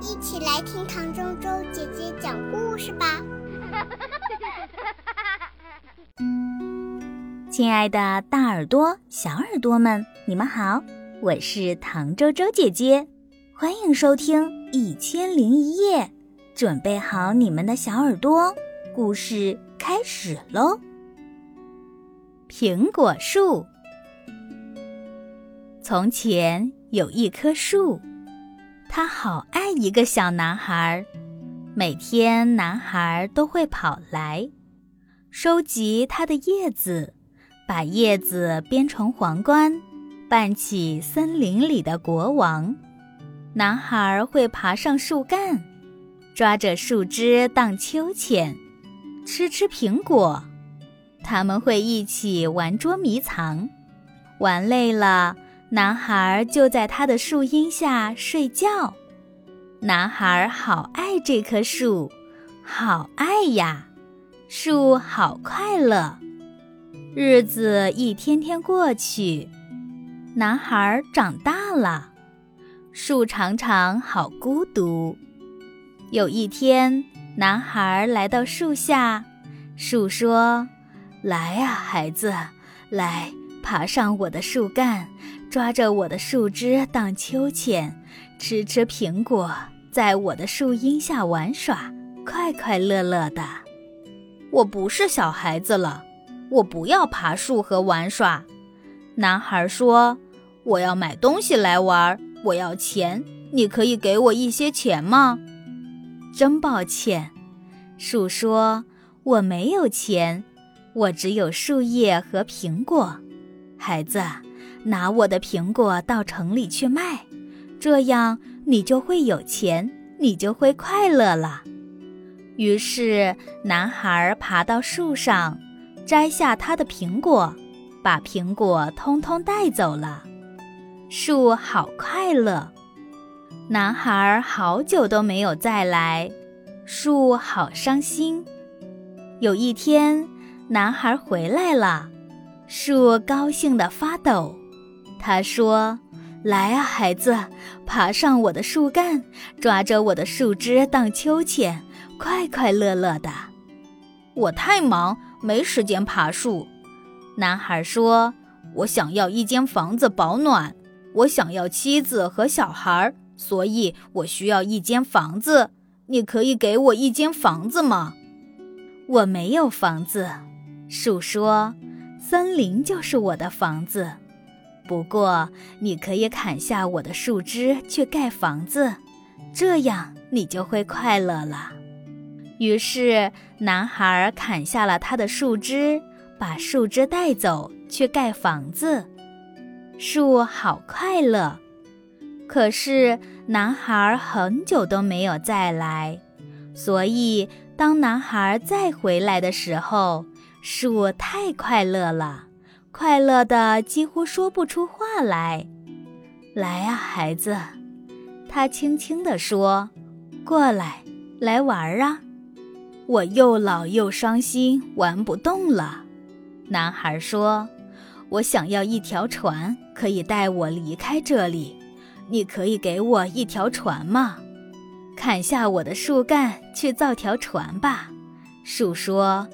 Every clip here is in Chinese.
一起来听唐周周姐姐讲故事吧。亲爱的，大耳朵、小耳朵们，你们好，我是唐周周姐姐，欢迎收听《一千零一夜》，准备好你们的小耳朵，故事开始喽。苹果树。从前有一棵树。他好爱一个小男孩，每天男孩都会跑来，收集他的叶子，把叶子编成皇冠，扮起森林里的国王。男孩会爬上树干，抓着树枝荡秋千，吃吃苹果。他们会一起玩捉迷藏，玩累了。男孩就在他的树荫下睡觉。男孩好爱这棵树，好爱呀！树好快乐。日子一天天过去，男孩长大了，树常常好孤独。有一天，男孩来到树下，树说：“来呀，孩子，来。”爬上我的树干，抓着我的树枝荡秋千，吃吃苹果，在我的树荫下玩耍，快快乐乐的。我不是小孩子了，我不要爬树和玩耍。男孩说：“我要买东西来玩，我要钱，你可以给我一些钱吗？”真抱歉，树说：“我没有钱，我只有树叶和苹果。”孩子，拿我的苹果到城里去卖，这样你就会有钱，你就会快乐了。于是，男孩爬到树上，摘下他的苹果，把苹果通通带走了。树好快乐，男孩好久都没有再来，树好伤心。有一天，男孩回来了。树高兴的发抖，他说：“来啊，孩子，爬上我的树干，抓着我的树枝荡秋千，快快乐乐的。”我太忙，没时间爬树。男孩说：“我想要一间房子保暖，我想要妻子和小孩，所以我需要一间房子。你可以给我一间房子吗？”我没有房子，树说。森林就是我的房子，不过你可以砍下我的树枝去盖房子，这样你就会快乐了。于是，男孩砍下了他的树枝，把树枝带走去盖房子。树好快乐，可是男孩很久都没有再来，所以当男孩再回来的时候。树太快乐了，快乐的几乎说不出话来。来啊，孩子，他轻轻地说：“过来，来玩啊！”我又老又伤心，玩不动了。男孩说：“我想要一条船，可以带我离开这里。你可以给我一条船吗？砍下我的树干，去造条船吧。”树说。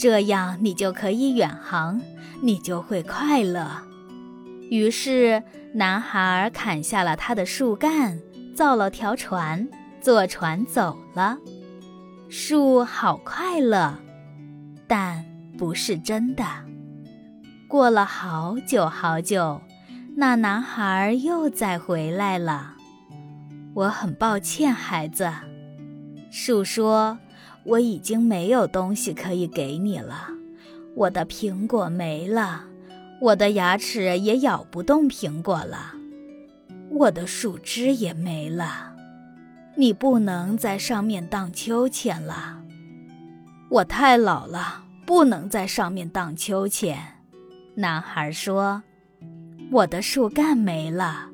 这样你就可以远航，你就会快乐。于是，男孩砍下了他的树干，造了条船，坐船走了。树好快乐，但不是真的。过了好久好久，那男孩又再回来了。我很抱歉，孩子。树说。我已经没有东西可以给你了，我的苹果没了，我的牙齿也咬不动苹果了，我的树枝也没了，你不能在上面荡秋千了。我太老了，不能在上面荡秋千。男孩说：“我的树干没了。”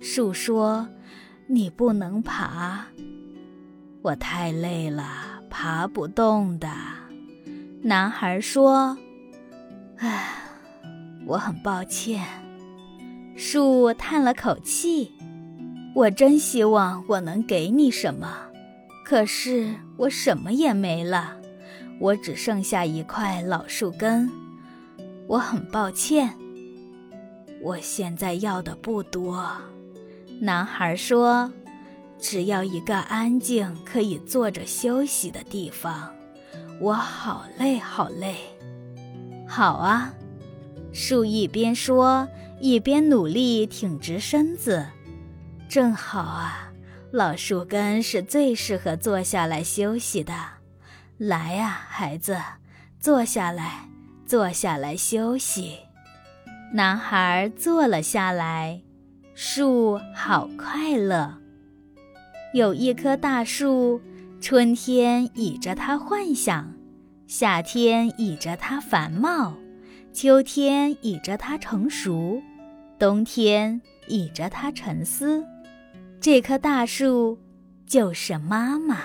树说：“你不能爬。”我太累了。爬不动的男孩说：“唉，我很抱歉。”树叹了口气：“我真希望我能给你什么，可是我什么也没了，我只剩下一块老树根。我很抱歉。我现在要的不多。男孩说：“只要一个安静可以坐着休息的地方。”我好累，好累。好啊，树一边说，一边努力挺直身子。正好啊，老树根是最适合坐下来休息的。来呀，孩子，坐下来，坐下来休息。男孩坐了下来。树好快乐。有一棵大树。春天倚着它幻想，夏天倚着它繁茂，秋天倚着它成熟，冬天倚着它沉思。这棵大树就是妈妈。